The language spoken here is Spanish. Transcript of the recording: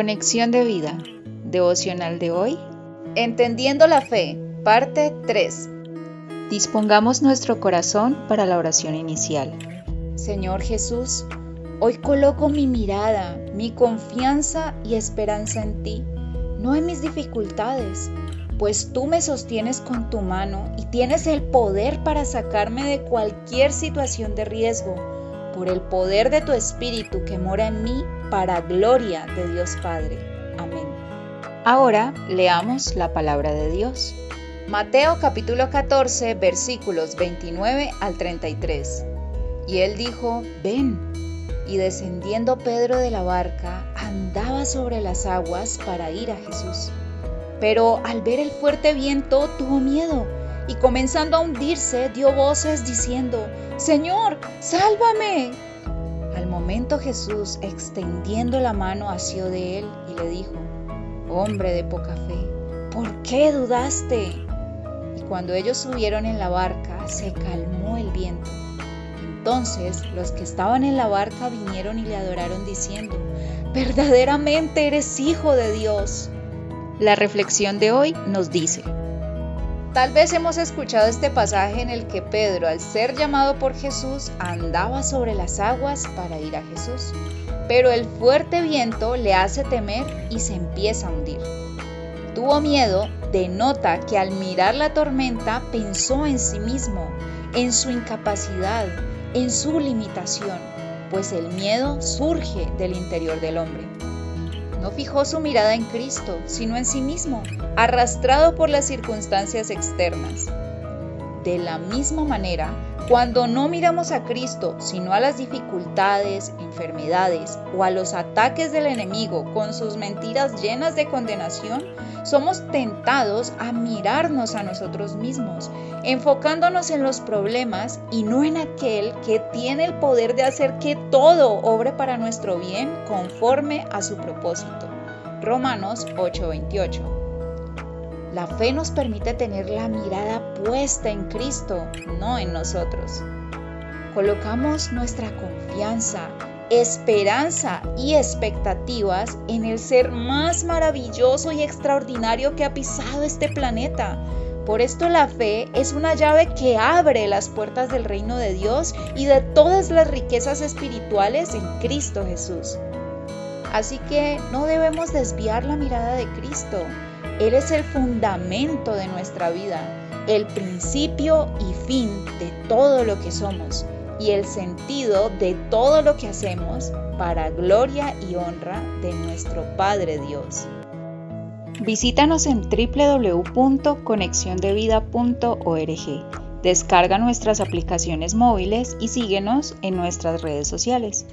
Conexión de vida. Devocional de hoy. Entendiendo la fe. Parte 3. Dispongamos nuestro corazón para la oración inicial. Señor Jesús, hoy coloco mi mirada, mi confianza y esperanza en ti, no en mis dificultades, pues tú me sostienes con tu mano y tienes el poder para sacarme de cualquier situación de riesgo por el poder de tu Espíritu que mora en mí, para gloria de Dios Padre. Amén. Ahora leamos la palabra de Dios. Mateo capítulo 14 versículos 29 al 33. Y él dijo, ven. Y descendiendo Pedro de la barca, andaba sobre las aguas para ir a Jesús. Pero al ver el fuerte viento tuvo miedo y comenzando a hundirse dio voces diciendo, Señor, sálvame. Al momento Jesús, extendiendo la mano, asió de él y le dijo, Hombre de poca fe, ¿por qué dudaste? Y cuando ellos subieron en la barca, se calmó el viento. Entonces los que estaban en la barca vinieron y le adoraron diciendo, verdaderamente eres hijo de Dios. La reflexión de hoy nos dice, Tal vez hemos escuchado este pasaje en el que Pedro, al ser llamado por Jesús, andaba sobre las aguas para ir a Jesús, pero el fuerte viento le hace temer y se empieza a hundir. Tuvo miedo, denota que al mirar la tormenta pensó en sí mismo, en su incapacidad, en su limitación, pues el miedo surge del interior del hombre. No fijó su mirada en Cristo, sino en sí mismo, arrastrado por las circunstancias externas. De la misma manera, cuando no miramos a Cristo, sino a las dificultades, enfermedades o a los ataques del enemigo con sus mentiras llenas de condenación, somos tentados a mirarnos a nosotros mismos, enfocándonos en los problemas y no en aquel que tiene el poder de hacer que todo obre para nuestro bien conforme a su propósito. Romanos 8:28. La fe nos permite tener la mirada puesta en Cristo, no en nosotros. Colocamos nuestra confianza, esperanza y expectativas en el ser más maravilloso y extraordinario que ha pisado este planeta. Por esto la fe es una llave que abre las puertas del reino de Dios y de todas las riquezas espirituales en Cristo Jesús. Así que no debemos desviar la mirada de Cristo. Él es el fundamento de nuestra vida, el principio y fin de todo lo que somos y el sentido de todo lo que hacemos para gloria y honra de nuestro Padre Dios. Visítanos en www.conexiondevida.org. Descarga nuestras aplicaciones móviles y síguenos en nuestras redes sociales.